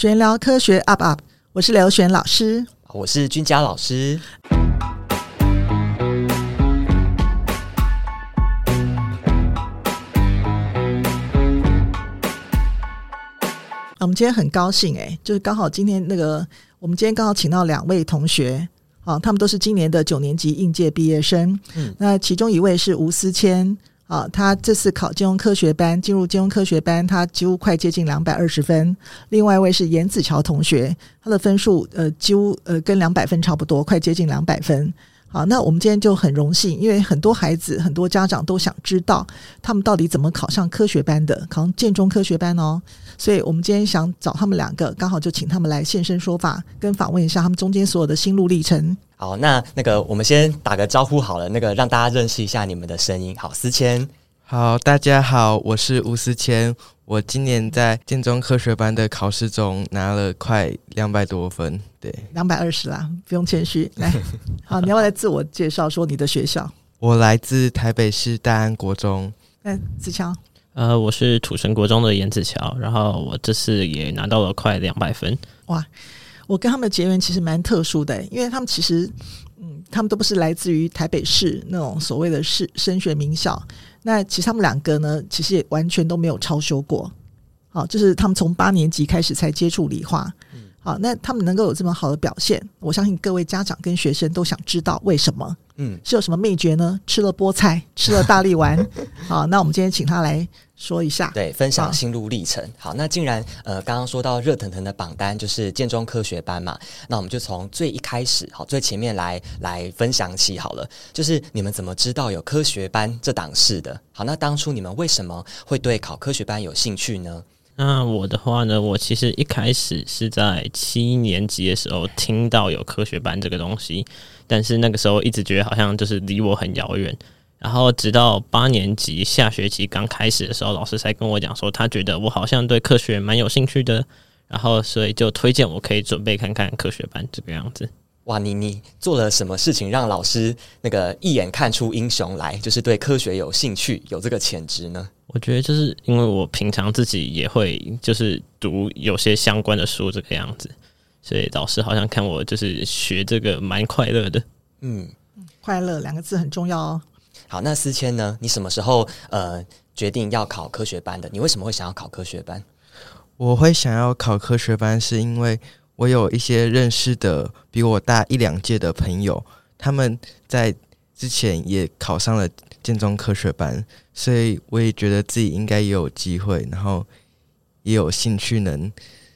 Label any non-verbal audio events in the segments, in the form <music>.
玄聊科学 UP UP，我是刘璇老师，我是君佳老师。我们今天很高兴哎，就是刚好今天那个，我们今天刚好请到两位同学，啊，他们都是今年的九年级应届毕业生。嗯，那其中一位是吴思谦。啊，他这次考金融科学班，进入金融科学班，他几乎快接近两百二十分。另外一位是严子乔同学，他的分数呃几乎呃跟两百分差不多，快接近两百分。好，那我们今天就很荣幸，因为很多孩子、很多家长都想知道他们到底怎么考上科学班的，考上建中科学班哦。所以我们今天想找他们两个，刚好就请他们来现身说法，跟访问一下他们中间所有的心路历程。好，那那个我们先打个招呼好了，那个让大家认识一下你们的声音。好，思谦。好，大家好，我是吴思谦。我今年在建中科学班的考试中拿了快两百多分，对，两百二十啦，不用谦虚。来，<laughs> 好，你要不要来自我介绍，说你的学校？我来自台北市大安国中。嗯，子乔，呃，我是土城国中的严子乔，然后我这次也拿到了快两百分。哇，我跟他们的结缘其实蛮特殊的，因为他们其实，嗯，他们都不是来自于台北市那种所谓的市升学名校。那其实他们两个呢，其实也完全都没有超修过，好，就是他们从八年级开始才接触理化，好，那他们能够有这么好的表现，我相信各位家长跟学生都想知道为什么。嗯，是有什么秘诀呢？吃了菠菜，吃了大力丸。<laughs> 好，那我们今天请他来说一下，对，分享心路历程。好，那既然呃刚刚说到热腾腾的榜单就是建中科学班嘛，那我们就从最一开始，好，最前面来来分享起好了。就是你们怎么知道有科学班这档事的？好，那当初你们为什么会对考科学班有兴趣呢？那我的话呢，我其实一开始是在七年级的时候听到有科学班这个东西。但是那个时候一直觉得好像就是离我很遥远，然后直到八年级下学期刚开始的时候，老师才跟我讲说，他觉得我好像对科学蛮有兴趣的，然后所以就推荐我可以准备看看科学班这个样子。哇，你你做了什么事情让老师那个一眼看出英雄来，就是对科学有兴趣，有这个潜质呢？我觉得就是因为我平常自己也会就是读有些相关的书这个样子。所以老师好像看我就是学这个蛮快乐的，嗯，快乐两个字很重要哦。好，那思谦呢？你什么时候呃决定要考科学班的？你为什么会想要考科学班？我会想要考科学班，是因为我有一些认识的比我大一两届的朋友，他们在之前也考上了建中科学班，所以我也觉得自己应该也有机会，然后也有兴趣能。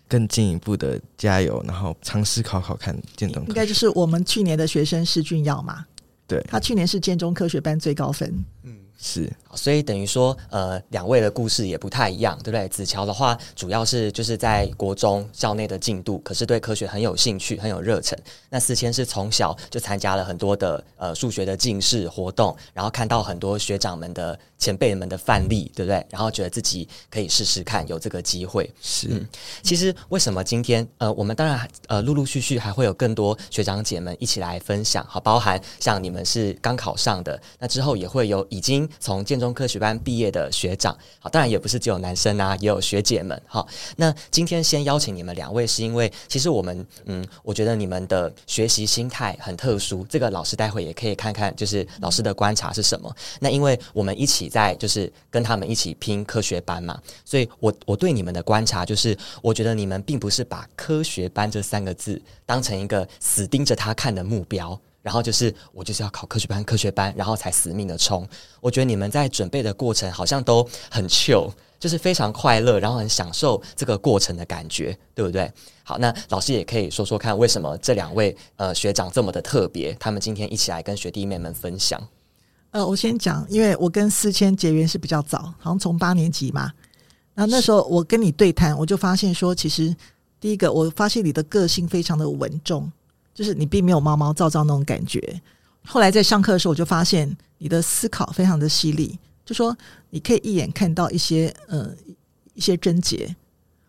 更进一步的加油，然后尝试考考看建中。应该就是我们去年的学生施俊耀嘛？对，他去年是建中科学班最高分。嗯。是，所以等于说，呃，两位的故事也不太一样，对不对？子乔的话，主要是就是在国中校内的进度，可是对科学很有兴趣，很有热忱。那思谦是从小就参加了很多的呃数学的进士活动，然后看到很多学长们的前辈们的范例，对不对？然后觉得自己可以试试看，有这个机会。是，嗯，其实为什么今天呃，我们当然呃陆陆续续还会有更多学长姐们一起来分享，好，包含像你们是刚考上的，那之后也会有已经。从建中科学班毕业的学长，好，当然也不是只有男生啊，也有学姐们。好，那今天先邀请你们两位，是因为其实我们，嗯，我觉得你们的学习心态很特殊。这个老师待会也可以看看，就是老师的观察是什么。那因为我们一起在，就是跟他们一起拼科学班嘛，所以我我对你们的观察就是，我觉得你们并不是把科学班这三个字当成一个死盯着他看的目标。然后就是我就是要考科学班，科学班，然后才死命的冲。我觉得你们在准备的过程好像都很 chill，就是非常快乐，然后很享受这个过程的感觉，对不对？好，那老师也可以说说看，为什么这两位呃学长这么的特别？他们今天一起来跟学弟妹们分享。呃，我先讲，因为我跟思谦结缘是比较早，好像从八年级嘛。然后那时候我跟你对谈，我就发现说，其实第一个，我发现你的个性非常的稳重。就是你并没有毛毛躁躁那种感觉。后来在上课的时候，我就发现你的思考非常的犀利，就说你可以一眼看到一些呃一些症结。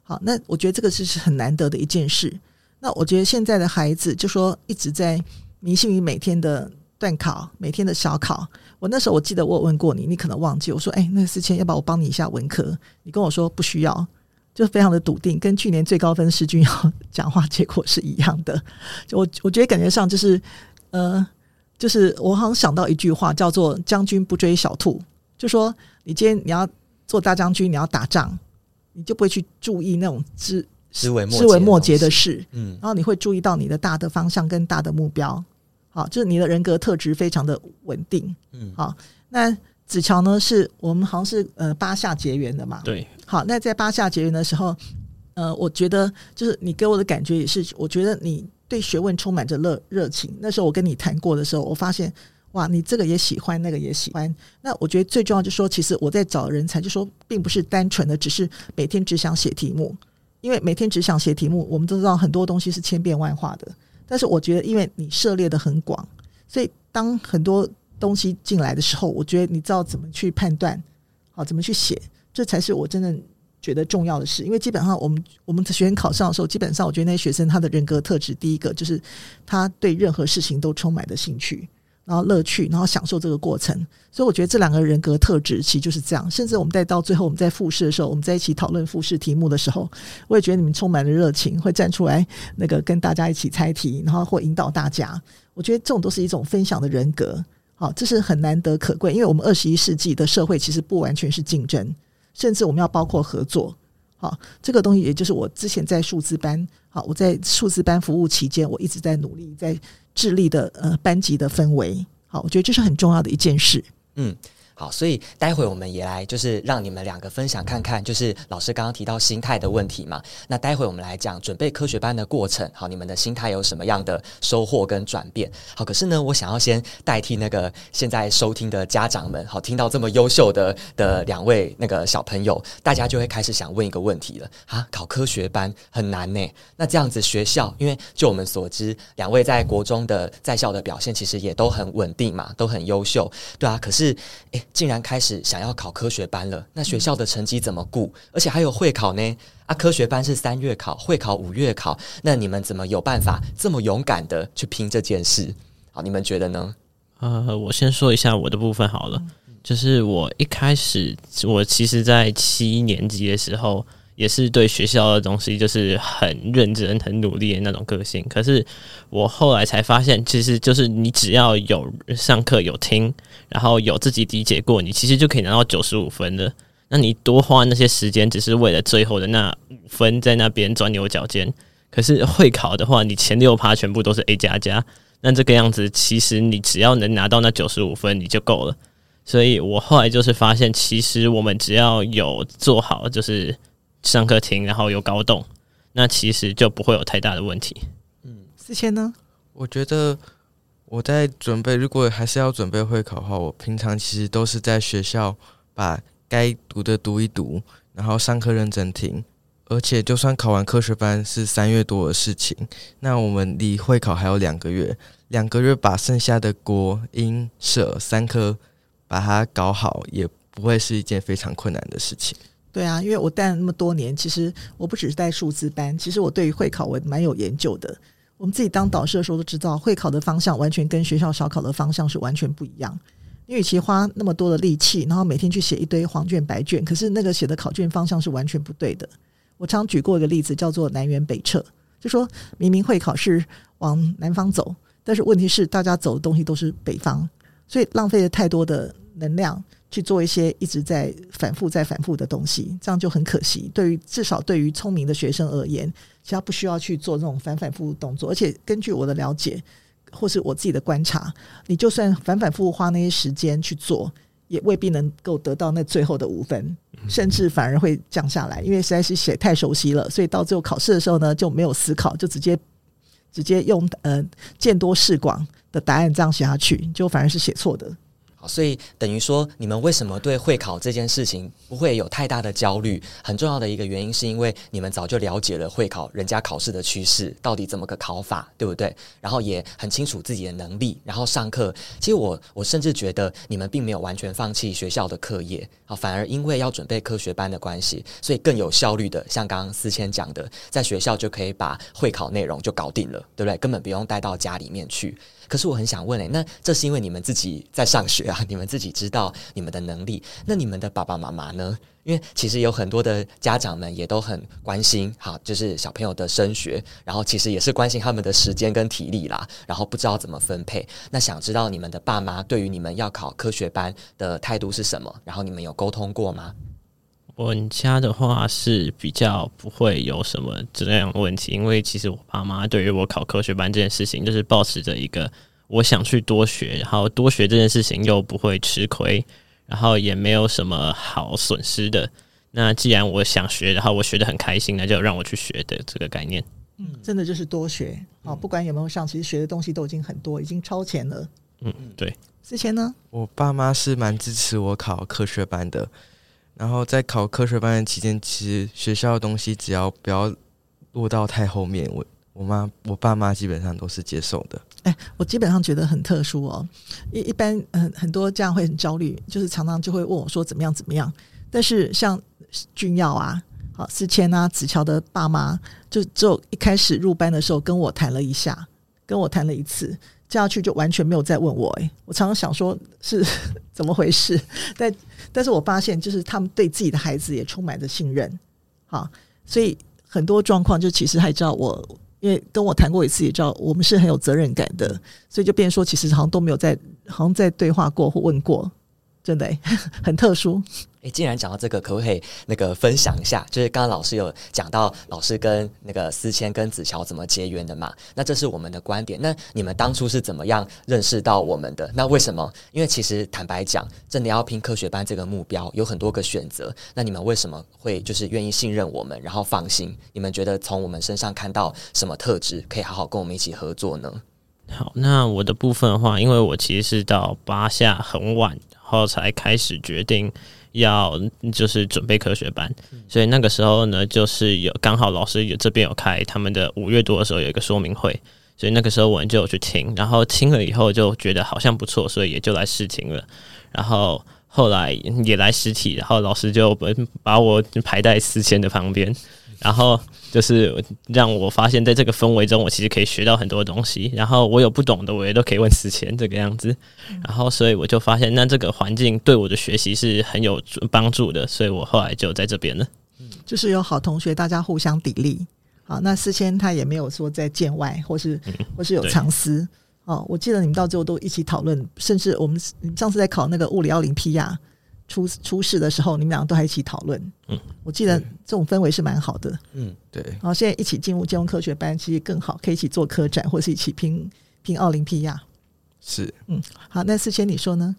好，那我觉得这个是是很难得的一件事。那我觉得现在的孩子就说一直在迷信于每天的段考、每天的小考。我那时候我记得我有问过你，你可能忘记。我说：“哎，那个思谦，要不要我帮你一下文科？”你跟我说不需要。就非常的笃定，跟去年最高分世均要讲话结果是一样的。<laughs> 就我我觉得感觉上就是，呃，就是我好像想到一句话，叫做“将军不追小兔”，就说你今天你要做大将军，你要打仗，你就不会去注意那种枝枝微枝微末节的事，嗯，然后你会注意到你的大的方向跟大的目标，好，就是你的人格特质非常的稳定，嗯，好，那子乔呢，是我们好像是呃八下结缘的嘛，对。好，那在八下结缘的时候，呃，我觉得就是你给我的感觉也是，我觉得你对学问充满着热热情。那时候我跟你谈过的时候，我发现哇，你这个也喜欢，那个也喜欢。那我觉得最重要就是说，其实我在找人才，就说并不是单纯的只是每天只想写题目，因为每天只想写题目，我们都知道很多东西是千变万化的。但是我觉得，因为你涉猎的很广，所以当很多东西进来的时候，我觉得你知道怎么去判断，好，怎么去写。这才是我真正觉得重要的事，因为基本上我们我们的学生考上的时候，基本上我觉得那些学生他的人格特质，第一个就是他对任何事情都充满了兴趣，然后乐趣，然后享受这个过程。所以我觉得这两个人格特质其实就是这样。甚至我们在到最后我们在复试的时候，我们在一起讨论复试题目的时候，我也觉得你们充满了热情，会站出来那个跟大家一起猜题，然后或引导大家。我觉得这种都是一种分享的人格，好，这是很难得可贵。因为我们二十一世纪的社会其实不完全是竞争。甚至我们要包括合作，好，这个东西也就是我之前在数字班，好，我在数字班服务期间，我一直在努力在致力的呃班级的氛围，好，我觉得这是很重要的一件事，嗯。好，所以待会我们也来，就是让你们两个分享看看，就是老师刚刚提到心态的问题嘛。那待会我们来讲准备科学班的过程，好，你们的心态有什么样的收获跟转变？好，可是呢，我想要先代替那个现在收听的家长们，好，听到这么优秀的的两位那个小朋友，大家就会开始想问一个问题了啊，考科学班很难呢？那这样子学校，因为就我们所知，两位在国中的在校的表现其实也都很稳定嘛，都很优秀，对啊。可是，诶。竟然开始想要考科学班了，那学校的成绩怎么顾？而且还有会考呢？啊，科学班是三月考，会考五月考，那你们怎么有办法这么勇敢的去拼这件事？好，你们觉得呢？呃，我先说一下我的部分好了，就是我一开始，我其实在七年级的时候。也是对学校的东西就是很认真、很努力的那种个性。可是我后来才发现，其实就是你只要有上课有听，然后有自己理解过，你其实就可以拿到九十五分的。那你多花那些时间，只是为了最后的那五分在那边钻牛角尖。可是会考的话，你前六趴全部都是 A 加加，那这个样子，其实你只要能拿到那九十五分，你就够了。所以我后来就是发现，其实我们只要有做好，就是。上课听，然后有搞懂，那其实就不会有太大的问题。嗯，四千呢？我觉得我在准备，如果还是要准备会考的话，我平常其实都是在学校把该读的读一读，然后上课认真听。而且就算考完科学班是三月多的事情，那我们离会考还有两个月，两个月把剩下的国英社三科把它搞好，也不会是一件非常困难的事情。对啊，因为我带了那么多年，其实我不只是带数字班，其实我对于会考我蛮有研究的。我们自己当导师的时候都知道，会考的方向完全跟学校小考的方向是完全不一样。你与其花那么多的力气，然后每天去写一堆黄卷白卷，可是那个写的考卷方向是完全不对的。我常举过一个例子，叫做南辕北辙，就说明明会考是往南方走，但是问题是大家走的东西都是北方，所以浪费了太多的能量。去做一些一直在反复在反复的东西，这样就很可惜。对于至少对于聪明的学生而言，其实他不需要去做这种反反复复动作。而且根据我的了解，或是我自己的观察，你就算反反复复花那些时间去做，也未必能够得到那最后的五分，甚至反而会降下来，因为实在是写太熟悉了，所以到最后考试的时候呢，就没有思考，就直接直接用呃见多识广的答案这样写下去，就反而是写错的。所以等于说，你们为什么对会考这件事情不会有太大的焦虑？很重要的一个原因，是因为你们早就了解了会考人家考试的趋势，到底怎么个考法，对不对？然后也很清楚自己的能力，然后上课。其实我我甚至觉得你们并没有完全放弃学校的课业，啊，反而因为要准备科学班的关系，所以更有效率的，像刚刚思谦讲的，在学校就可以把会考内容就搞定了，对不对？根本不用带到家里面去。可是我很想问诶、那这是因为你们自己在上学啊？<laughs> 你们自己知道你们的能力。那你们的爸爸妈妈呢？因为其实有很多的家长们也都很关心，好，就是小朋友的升学，然后其实也是关心他们的时间跟体力啦，然后不知道怎么分配。那想知道你们的爸妈对于你们要考科学班的态度是什么？然后你们有沟通过吗？我们家的话是比较不会有什么这样的问题，因为其实我爸妈对于我考科学班这件事情，就是保持着一个我想去多学，然后多学这件事情又不会吃亏，然后也没有什么好损失的。那既然我想学，然后我学的很开心，那就让我去学的这个概念。嗯，真的就是多学啊，不管有没有上，其实学的东西都已经很多，已经超前了。嗯，对。之前呢？我爸妈是蛮支持我考科学班的。然后在考科学班的期间，其实学校的东西只要不要落到太后面，我我妈我爸妈基本上都是接受的。哎，我基本上觉得很特殊哦。一一般很很多家长会很焦虑，就是常常就会问我说怎么样怎么样。但是像君耀啊、好思谦啊、子乔的爸妈，就只有一开始入班的时候跟我谈了一下，跟我谈了一次。接下去就完全没有再问我诶，我常常想说是 <laughs> 怎么回事，<laughs> 但但是我发现就是他们对自己的孩子也充满着信任，好，所以很多状况就其实还知道我，因为跟我谈过一次，也知道我们是很有责任感的，所以就变说其实好像都没有在好像在对话过或问过，真的 <laughs> 很特殊。诶，既然讲到这个，可不可以那个分享一下？就是刚刚老师有讲到老师跟那个思谦跟子乔怎么结缘的嘛？那这是我们的观点。那你们当初是怎么样认识到我们的？那为什么？因为其实坦白讲，真的要拼科学班这个目标，有很多个选择。那你们为什么会就是愿意信任我们，然后放心？你们觉得从我们身上看到什么特质，可以好好跟我们一起合作呢？好，那我的部分的话，因为我其实是到八下很晚，然后才开始决定。要就是准备科学班，所以那个时候呢，就是有刚好老师有这边有开他们的五月多的时候有一个说明会，所以那个时候我们就有去听，然后听了以后就觉得好像不错，所以也就来试听了，然后后来也来实体，然后老师就把我排在四千的旁边。然后就是让我发现，在这个氛围中，我其实可以学到很多东西。然后我有不懂的，我也都可以问思谦这个样子。然后所以我就发现，那这个环境对我的学习是很有帮助的。所以我后来就在这边了。就是有好同学，大家互相砥砺。好，那思谦他也没有说在见外，或是或是有藏私。哦，我记得你们到最后都一起讨论，甚至我们你们上次在考那个物理奥林匹亚。出出事的时候，你们两个都还一起讨论。嗯，我记得这种氛围是蛮好的。嗯，对。然后现在一起进入金融科学班，其实更好，可以一起做科展，或是一起拼拼奥林匹亚。是，嗯，好。那思谦你说呢？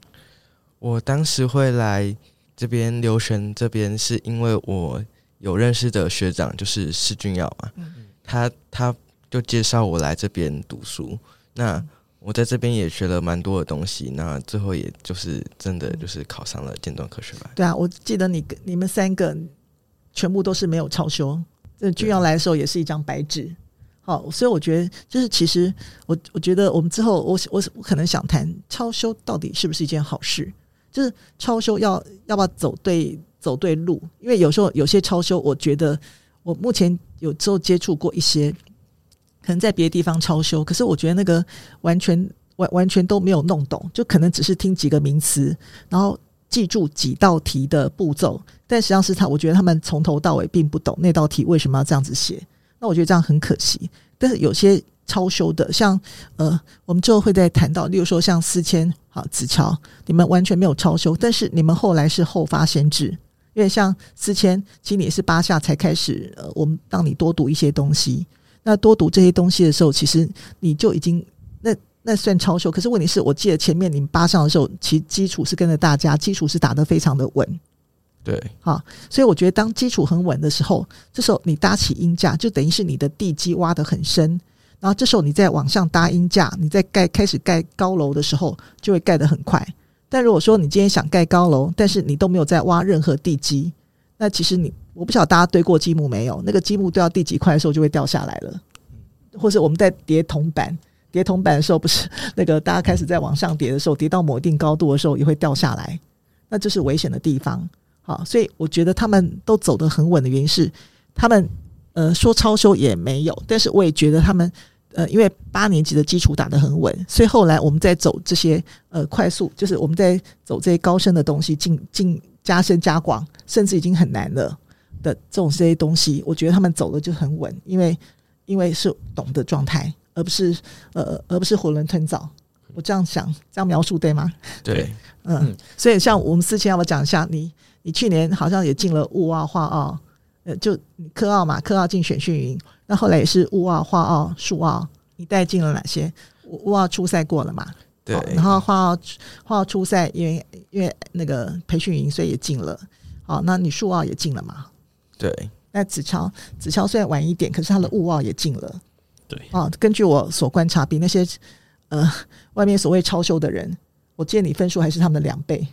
我当时会来这边留学，这边是因为我有认识的学长，就是施俊耀嘛。嗯，他他就介绍我来这边读书。那我在这边也学了蛮多的东西，那最后也就是真的就是考上了建中科学班。对啊，我记得你你们三个全部都是没有超修，这君耀来的时候也是一张白纸。好，所以我觉得就是其实我我觉得我们之后我我我可能想谈超修到底是不是一件好事？就是超修要要不要走对走对路？因为有时候有些超修，我觉得我目前有时候接触过一些。可能在别的地方超修，可是我觉得那个完全完完全都没有弄懂，就可能只是听几个名词，然后记住几道题的步骤，但实际上是他，我觉得他们从头到尾并不懂那道题为什么要这样子写，那我觉得这样很可惜。但是有些超修的，像呃，我们之后会再谈到，例如说像思谦、好子乔，你们完全没有超修，但是你们后来是后发先至，因为像思谦，其实你是八下才开始，呃，我们让你多读一些东西。那多读这些东西的时候，其实你就已经那那算超秀。可是问题是我记得前面你们八上的时候，其基础是跟着大家，基础是打得非常的稳。对，好，所以我觉得当基础很稳的时候，这时候你搭起鹰架，就等于是你的地基挖得很深。然后这时候你再往上搭鹰架，你在盖开始盖高楼的时候，就会盖得很快。但如果说你今天想盖高楼，但是你都没有在挖任何地基，那其实你。我不晓得大家堆过积木没有？那个积木堆到第几块的时候就会掉下来了，或是我们在叠铜板，叠铜板的时候不是那个大家开始在往上叠的时候，叠到某一定高度的时候也会掉下来，那这是危险的地方。好，所以我觉得他们都走得很稳的原因是，他们呃说超修也没有，但是我也觉得他们呃，因为八年级的基础打得很稳，所以后来我们在走这些呃快速，就是我们在走这些高深的东西，进进加深加广，甚至已经很难了的这种这些东西，我觉得他们走的就很稳，因为因为是懂的状态，而不是呃而不是囫囵吞枣。我这样想，这样描述对吗？对，嗯，所以像我们思前，要不要讲一下？你你去年好像也进了物奥、化奥，呃，就科奥嘛，科奥进选训营。那后来也是物奥、化奥、数奥，你带进了哪些？物奥初赛过了嘛？对。然后化奥化奥初赛，因为因为那个培训营，所以也进了。好，那你数奥也进了嘛？对。那子乔子乔虽然晚一点，可是他的物奥也进了。对。啊，根据我所观察，比那些呃外面所谓超秀的人，我见你分数还是他们的两倍。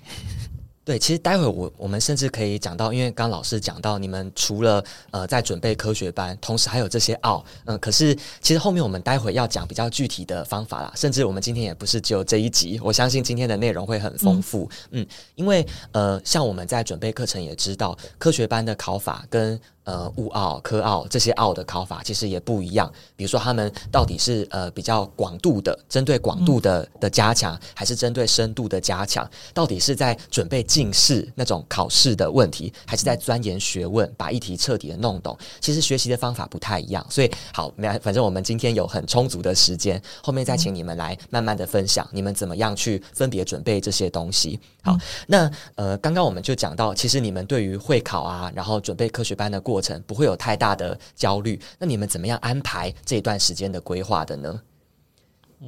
对，其实待会我我们甚至可以讲到，因为刚刚老师讲到，你们除了呃在准备科学班，同时还有这些奥，嗯，可是其实后面我们待会要讲比较具体的方法啦，甚至我们今天也不是只有这一集，我相信今天的内容会很丰富，嗯，嗯，因为呃像我们在准备课程也知道，科学班的考法跟。呃，物奥、科奥这些奥的考法其实也不一样。比如说，他们到底是呃比较广度的，针对广度的的加强，还是针对深度的加强？到底是在准备进士那种考试的问题，还是在钻研学问，把议题彻底的弄懂？其实学习的方法不太一样。所以，好，那反正我们今天有很充足的时间，后面再请你们来慢慢的分享，你们怎么样去分别准备这些东西。好，那呃，刚刚我们就讲到，其实你们对于会考啊，然后准备科学班的过过程不会有太大的焦虑，那你们怎么样安排这段时间的规划的呢？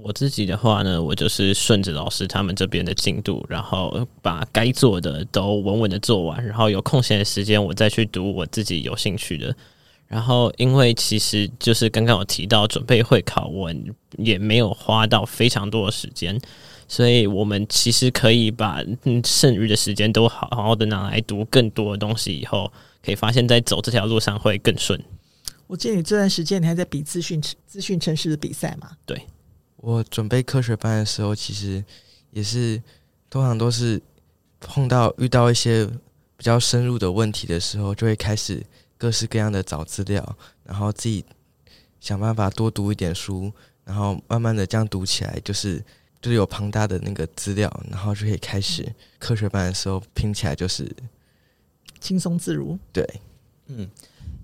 我自己的话呢，我就是顺着老师他们这边的进度，然后把该做的都稳稳的做完，然后有空闲的时间我再去读我自己有兴趣的。然后因为其实就是刚刚有提到准备会考，我也没有花到非常多的时间。所以我们其实可以把剩余的时间都好好的拿来读更多的东西，以后可以发现，在走这条路上会更顺。我记得你这段时间你还在比资讯资讯城市的比赛嘛？对，我准备科学班的时候，其实也是通常都是碰到遇到一些比较深入的问题的时候，就会开始各式各样的找资料，然后自己想办法多读一点书，然后慢慢的这样读起来，就是。就是有庞大的那个资料，然后就可以开始科学班的时候拼起来，就是轻松自如。对，嗯。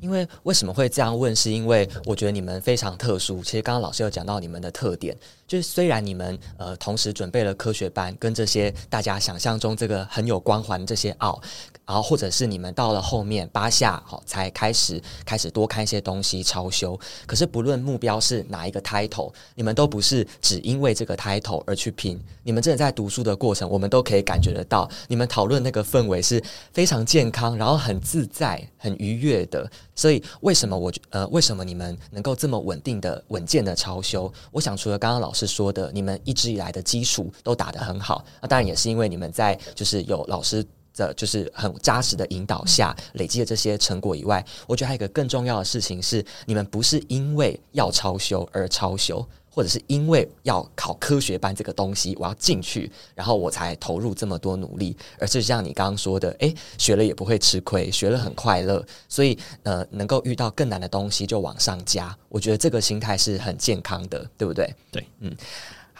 因为为什么会这样问？是因为我觉得你们非常特殊。其实刚刚老师有讲到你们的特点，就是虽然你们呃同时准备了科学班，跟这些大家想象中这个很有光环这些奥，然后或者是你们到了后面八下好才开始开始多看一些东西超修。可是不论目标是哪一个 title，你们都不是只因为这个 title 而去拼。你们真的在读书的过程，我们都可以感觉得到，你们讨论那个氛围是非常健康，然后很自在、很愉悦的。所以，为什么我呃，为什么你们能够这么稳定的、稳健的超修？我想，除了刚刚老师说的，你们一直以来的基础都打得很好，那当然也是因为你们在就是有老师的，就是很扎实的引导下累积的这些成果以外，我觉得还有一个更重要的事情是，你们不是因为要超修而超修。或者是因为要考科学班这个东西，我要进去，然后我才投入这么多努力，而是像你刚刚说的，诶，学了也不会吃亏，学了很快乐，所以呃，能够遇到更难的东西就往上加，我觉得这个心态是很健康的，对不对？对，嗯。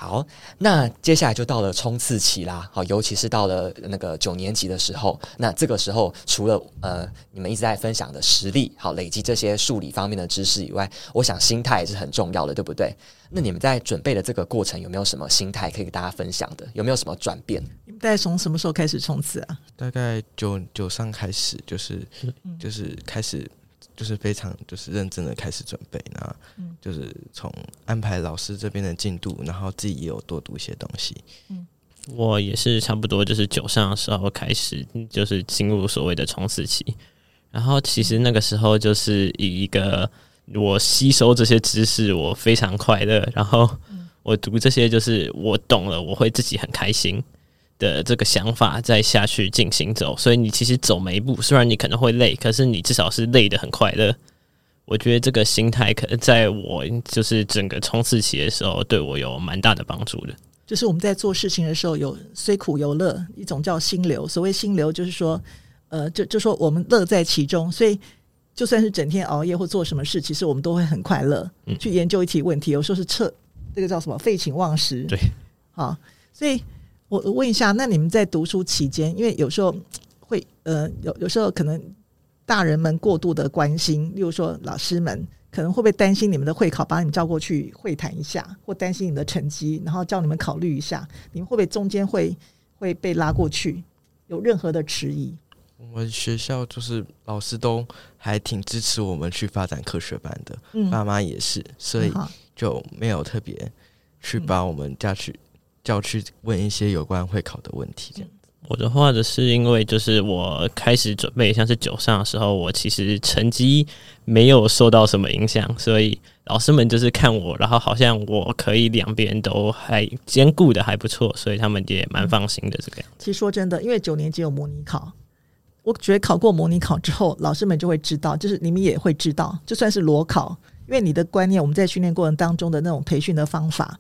好，那接下来就到了冲刺期啦。好，尤其是到了那个九年级的时候，那这个时候除了呃你们一直在分享的实力，好累积这些数理方面的知识以外，我想心态也是很重要的，对不对？那你们在准备的这个过程有没有什么心态可以给大家分享的？有没有什么转变？你们大概从什么时候开始冲刺啊？大概九九上开始，就是就是开始。就是非常就是认真的开始准备，那就是从安排老师这边的进度，然后自己也有多读一些东西。嗯，我也是差不多就是九上的时候开始，就是进入所谓的冲刺期。然后其实那个时候就是以一个我吸收这些知识，我非常快乐。然后我读这些就是我懂了，我会自己很开心。的这个想法再下去进行走，所以你其实走每一步，虽然你可能会累，可是你至少是累得很快乐。我觉得这个心态可能在我就是整个冲刺期的时候，对我有蛮大的帮助的。就是我们在做事情的时候，有虽苦犹乐，一种叫心流。所谓心流，就是说，呃，就就说我们乐在其中。所以就算是整天熬夜或做什么事，其实我们都会很快乐，嗯、去研究一题问题。有时候是彻这个叫什么废寝忘食。对，好，所以我问一下，那你们在读书期间，因为有时候会呃有有时候可能大人们过度的关心，例如说老师们可能会不会担心你们的会考，把你们叫过去会谈一下，或担心你的成绩，然后叫你们考虑一下，你们会不会中间会会被拉过去，有任何的迟疑？我们学校就是老师都还挺支持我们去发展科学班的，嗯，爸妈也是，所以就没有特别去把我们叫去叫去问一些有关会考的问题。这样子，我的话的是因为就是我开始准备像是九上的时候，我其实成绩没有受到什么影响，所以老师们就是看我，然后好像我可以两边都还兼顾的还不错，所以他们也蛮放心的这个样子。其实说真的，因为九年级有模拟考。我觉得考过模拟考之后，老师们就会知道，就是你们也会知道，就算是裸考，因为你的观念，我们在训练过程当中的那种培训的方法，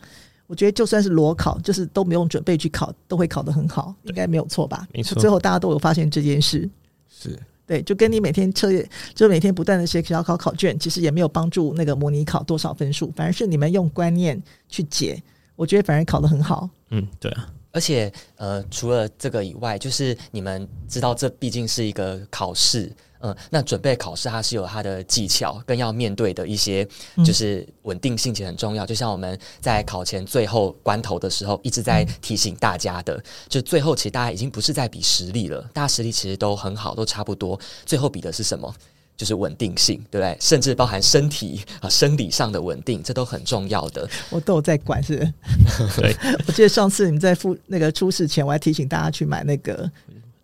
我觉得就算是裸考，就是都不用准备去考，都会考得很好，应该没有错吧？没错。最后大家都有发现这件事，是对，就跟你每天彻夜，就每天不断的写小考考卷，其实也没有帮助那个模拟考多少分数，反而是你们用观念去解，我觉得反而考得很好。嗯，对啊。而且，呃，除了这个以外，就是你们知道，这毕竟是一个考试，嗯、呃，那准备考试它是有它的技巧，更要面对的一些，就是稳定性其实很重要。嗯、就像我们在考前最后关头的时候，一直在提醒大家的，就最后其实大家已经不是在比实力了，大家实力其实都很好，都差不多，最后比的是什么？就是稳定性，对不对？甚至包含身体啊、生理上的稳定，这都很重要的。我都有在管，是。<laughs> 对，<laughs> 我记得上次你们在复那个出事前，我还提醒大家去买那个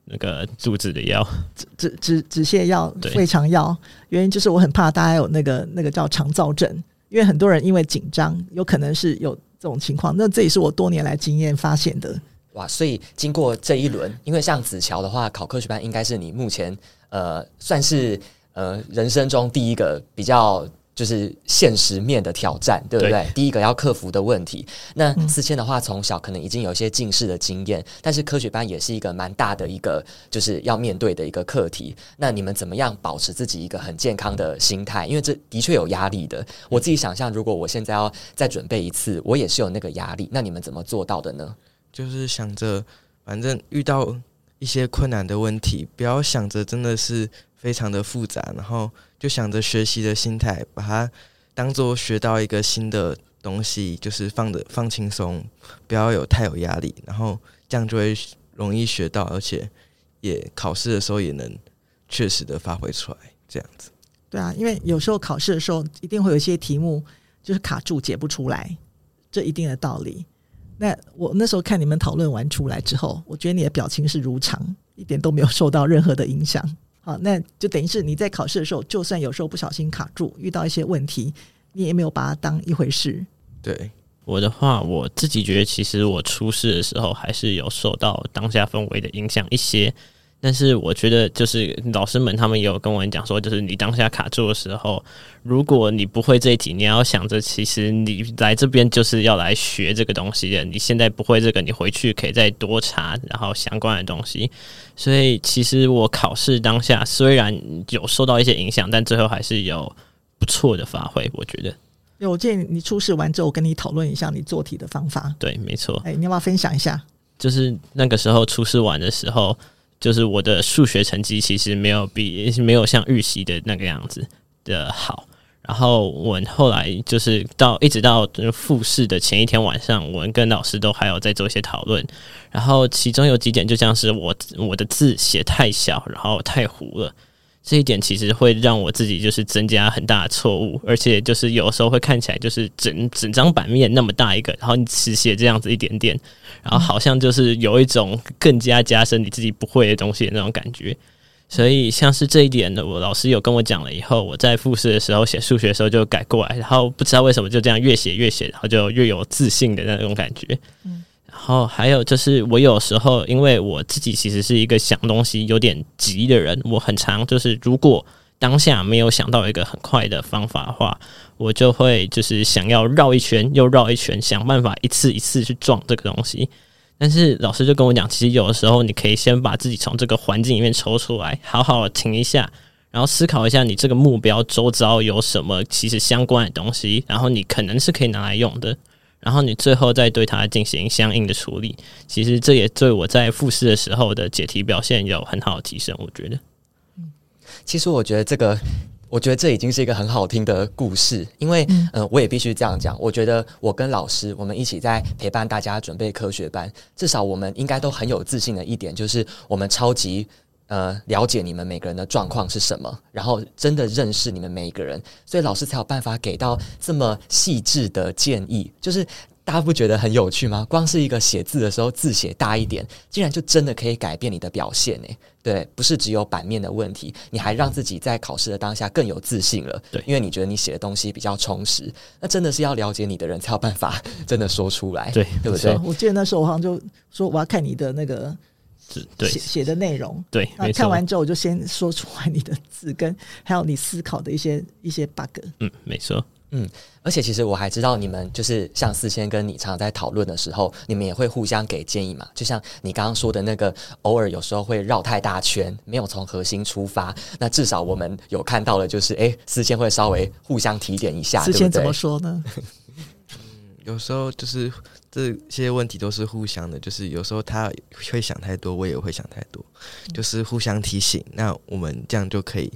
那个肚子的药，止止止泻药、胃肠药。原因就是我很怕大家有那个那个叫肠燥症，因为很多人因为紧张，有可能是有这种情况。那这也是我多年来经验发现的。哇，所以经过这一轮，因为像子乔的话，考科学班应该是你目前呃算是。呃，人生中第一个比较就是现实面的挑战，对不对？对，第一个要克服的问题。那思谦的话，从小可能已经有一些近视的经验，但是科学班也是一个蛮大的一个就是要面对的一个课题。那你们怎么样保持自己一个很健康的心态？因为这的确有压力的。我自己想象，如果我现在要再准备一次，我也是有那个压力。那你们怎么做到的呢？就是想着，反正遇到一些困难的问题，不要想着真的是。非常的复杂，然后就想着学习的心态，把它当做学到一个新的东西，就是放的放轻松，不要有太有压力，然后这样就会容易学到，而且也考试的时候也能确实的发挥出来，这样子。对啊，因为有时候考试的时候一定会有一些题目就是卡住解不出来，这一定的道理。那我那时候看你们讨论完出来之后，我觉得你的表情是如常，一点都没有受到任何的影响。好，那就等于是你在考试的时候，就算有时候不小心卡住，遇到一些问题，你也没有把它当一回事。对我的话，我自己觉得，其实我出事的时候还是有受到当下氛围的影响一些。但是我觉得，就是老师们他们也有跟我讲说，就是你当下卡住的时候，如果你不会这一题，你要想着，其实你来这边就是要来学这个东西的。你现在不会这个，你回去可以再多查，然后相关的东西。所以，其实我考试当下虽然有受到一些影响，但最后还是有不错的发挥。我觉得，有我建议你出试完之后，我跟你讨论一下你做题的方法。对，没错。哎，你要不要分享一下？就是那个时候出试完的时候。就是我的数学成绩其实没有比没有像预习的那个样子的好，然后我后来就是到一直到复试的前一天晚上，我们跟老师都还有在做一些讨论，然后其中有几点就像是我我的字写太小，然后太糊了。这一点其实会让我自己就是增加很大的错误，而且就是有时候会看起来就是整整张版面那么大一个，然后你只写这样子一点点，然后好像就是有一种更加加深你自己不会的东西的那种感觉。所以像是这一点呢，我老师有跟我讲了以后，我在复试的时候写数学的时候就改过来，然后不知道为什么就这样越写越写，然后就越有自信的那种感觉。嗯。然后还有就是，我有时候因为我自己其实是一个想东西有点急的人，我很常就是如果当下没有想到一个很快的方法的话，我就会就是想要绕一圈又绕一圈，想办法一次一次去撞这个东西。<laughs> 但是老师就跟我讲，其实有的时候你可以先把自己从这个环境里面抽出来，好好停一下，然后思考一下你这个目标周遭有什么其实相关的东西，然后你可能是可以拿来用的，然后你最后再对它进行相应的处理。其实这也对我在复试的时候的解题表现有很好的提升，我觉得。其实我觉得这个。我觉得这已经是一个很好听的故事，因为，嗯、呃，我也必须这样讲。我觉得我跟老师，我们一起在陪伴大家准备科学班，至少我们应该都很有自信的一点，就是我们超级呃了解你们每个人的状况是什么，然后真的认识你们每一个人，所以老师才有办法给到这么细致的建议，就是。大家不觉得很有趣吗？光是一个写字的时候，字写大一点，竟然就真的可以改变你的表现呢？对，不是只有版面的问题，你还让自己在考试的当下更有自信了。对，因为你觉得你写的东西比较充实。那真的是要了解你的人才有办法真的说出来，对，对不对？我记得那时候我好像就说我要看你的那个写写的内容，对，那看完之后我就先说出来你的字跟还有你思考的一些一些 bug。嗯，没错。嗯，而且其实我还知道你们就是像四千跟你常常在讨论的时候，你们也会互相给建议嘛。就像你刚刚说的那个，偶尔有时候会绕太大圈，没有从核心出发。那至少我们有看到的就是，哎，四千会稍微互相提点一下。四千怎么说呢？嗯，有时候就是这些问题都是互相的，就是有时候他会想太多，我也会想太多，就是互相提醒。那我们这样就可以。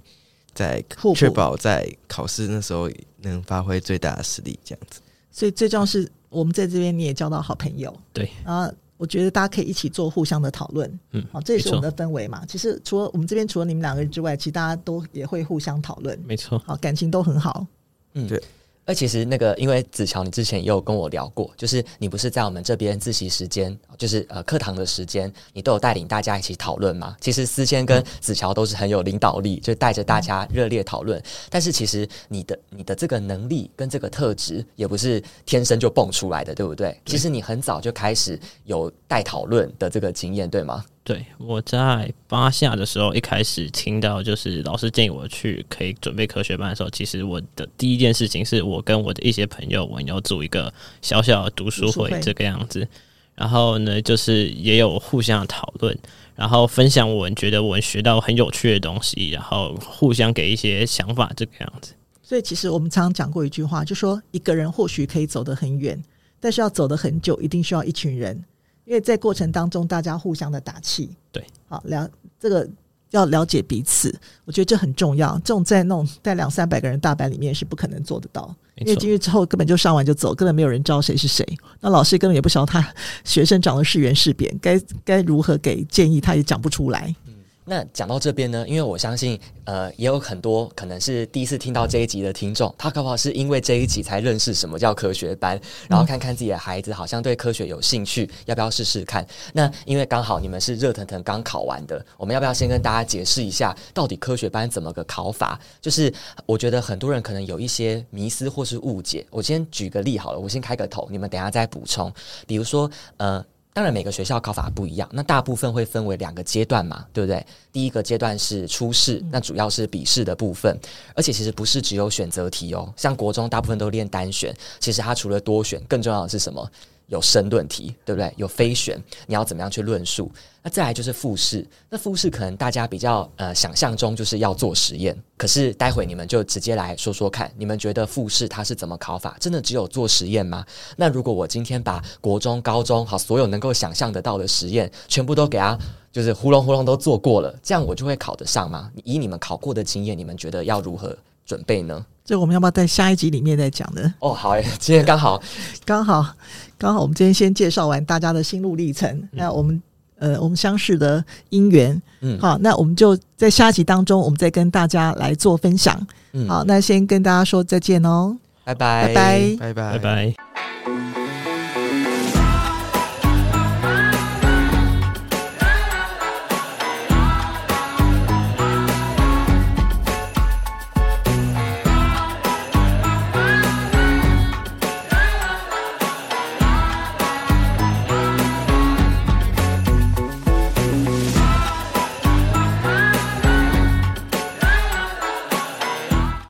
在确保在考试那时候能发挥最大的实力，这样子。所以最重要是我们在这边你也交到好朋友，对。啊我觉得大家可以一起做互相的讨论，嗯，好，这也是我们的氛围嘛。其实除了我们这边除了你们两个人之外，其实大家都也会互相讨论，没错。好，感情都很好，嗯，对。而其实那个，因为子乔，你之前也有跟我聊过，就是你不是在我们这边自习时间，就是呃课堂的时间，你都有带领大家一起讨论嘛？其实思谦跟子乔都是很有领导力，就带着大家热烈讨论。但是其实你的你的这个能力跟这个特质，也不是天生就蹦出来的，对不对？其实你很早就开始有带讨论的这个经验，对吗？对，我在八下的时候，一开始听到就是老师建议我去可以准备科学班的时候，其实我的第一件事情是我跟我的一些朋友，我们要组一个小小的读书会这个样子。然后呢，就是也有互相讨论，然后分享我们觉得我们学到很有趣的东西，然后互相给一些想法这个样子。所以其实我们常常讲过一句话，就说一个人或许可以走得很远，但是要走得很久，一定需要一群人。因为在过程当中，大家互相的打气，对，好了，这个要了解彼此，我觉得这很重要。这种在那种在两三百个人大班里面是不可能做得到，因为进去之后根本就上完就走，根本没有人知道谁是谁。那老师根本也不晓得他学生长得是圆是扁，该该如何给建议，他也讲不出来。那讲到这边呢，因为我相信，呃，也有很多可能是第一次听到这一集的听众，他可不好是因为这一集才认识什么叫科学班，然后看看自己的孩子好像对科学有兴趣，要不要试试看？那因为刚好你们是热腾腾刚考完的，我们要不要先跟大家解释一下，到底科学班怎么个考法？就是我觉得很多人可能有一些迷思或是误解，我先举个例好了，我先开个头，你们等一下再补充。比如说，呃。当然，每个学校考法不一样，那大部分会分为两个阶段嘛，对不对？第一个阶段是初试，那主要是笔试的部分，而且其实不是只有选择题哦，像国中大部分都练单选，其实它除了多选，更重要的是什么？有申论题，对不对？有非选，你要怎么样去论述？那再来就是复试，那复试可能大家比较呃想象中就是要做实验，可是待会你们就直接来说说看，你们觉得复试它是怎么考法？真的只有做实验吗？那如果我今天把国中、高中好所有能够想象得到的实验全部都给他，就是呼隆呼隆都做过了，这样我就会考得上吗？以你们考过的经验，你们觉得要如何准备呢？这我们要不要在下一集里面再讲呢？哦，好耶，今天刚好刚好 <laughs> 刚好，我们今天先介绍完大家的心路历程，嗯、那我们。呃，我们相识的因缘，嗯，好，那我们就在下集当中，我们再跟大家来做分享。嗯，好，那先跟大家说再见哦，拜拜，拜拜，拜拜，拜拜。